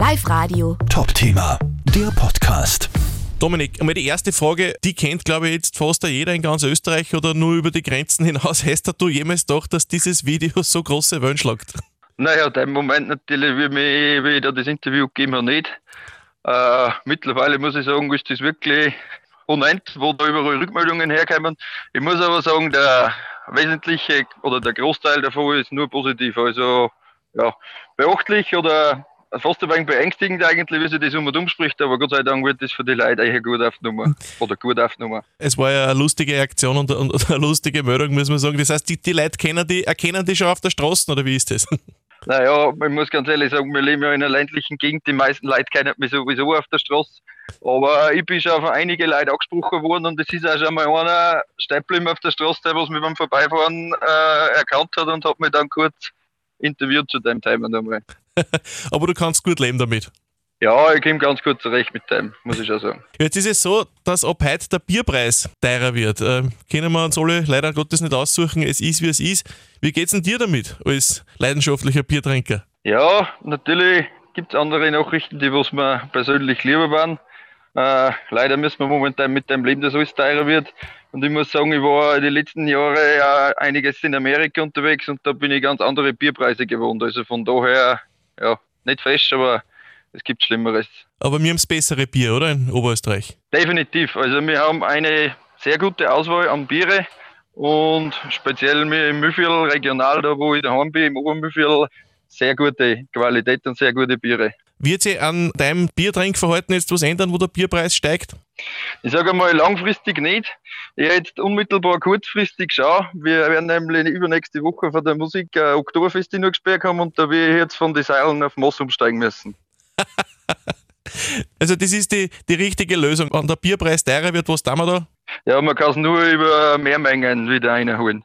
Live Radio. Top-Thema, der Podcast. Dominik, einmal die erste Frage, die kennt glaube ich jetzt fast jeder in ganz Österreich oder nur über die Grenzen hinaus. Hast du jemals gedacht, dass dieses Video so große Wellen schlagt? Naja, im Moment natürlich, wie, mich, wie ich da das Interview gegeben habe, nicht. Äh, mittlerweile muss ich sagen, ist das wirklich unendlich, wo da überall Rückmeldungen herkommen. Ich muss aber sagen, der wesentliche oder der Großteil davon ist nur positiv. Also ja, beachtlich oder fast ein wenig beängstigend eigentlich, wie sich das um und umspricht, aber Gott sei Dank wird das für die Leute eigentlich gut aufgenommen. Oder gut aufgenommen. Es war ja eine lustige Aktion und, und eine lustige Meldung, muss man sagen. Das heißt, die, die Leute kennen die, erkennen die schon auf der Straße, oder wie ist das? Naja, ich muss ganz ehrlich sagen, wir leben ja in einer ländlichen Gegend, die meisten Leute kennen mich sowieso auf der Straße. Aber ich bin schon auf einige Leute angesprochen worden und es ist auch schon mal einer steppen auf der Straße, der was mich beim Vorbeifahren äh, erkannt hat und hat mich dann kurz interviewt zu dem Thema nochmal. Aber du kannst gut leben damit. Ja, ich komme ganz gut zurecht mit dem, muss ich schon sagen. Jetzt ist es so, dass ab heute der Bierpreis teurer wird. Ähm, können wir uns alle leider Gottes nicht aussuchen. Es ist, wie es ist. Wie geht's denn dir damit als leidenschaftlicher Biertrinker? Ja, natürlich gibt es andere Nachrichten, die was mir persönlich lieber waren. Äh, leider müssen wir momentan mit dem leben, dass alles teurer wird. Und ich muss sagen, ich war die letzten Jahre ja einiges in Amerika unterwegs und da bin ich ganz andere Bierpreise gewohnt. Also von daher, ja, nicht fest, aber es gibt Schlimmeres. Aber wir haben das bessere Bier, oder? In Oberösterreich. Definitiv. Also wir haben eine sehr gute Auswahl an Biere und speziell im Müffel regional, da wo ich daheim bin, im Obermüffel, sehr gute Qualität und sehr gute Biere. Wird sich an deinem Biertrinkverhalten jetzt was ändern, wo der Bierpreis steigt? Ich sage mal langfristig nicht. Ich jetzt unmittelbar kurzfristig schaue. Wir werden nämlich übernächste Woche von der Musik äh, Oktoberfest in Nürnberg haben und da ich jetzt von den Seilen auf Moss umsteigen müssen. also das ist die, die richtige Lösung. Wenn der Bierpreis teurer wird, was tun wir da? Ja, man kann es nur über Mehrmengen wieder reinholen.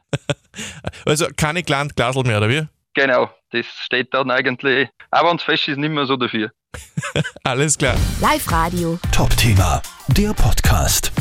also keine kleinen Glasel mehr, oder wie? Genau, das steht dann eigentlich, aber wenn es fest ist, nicht mehr so dafür. Alles klar. Live Radio. Top-Thema, der Podcast.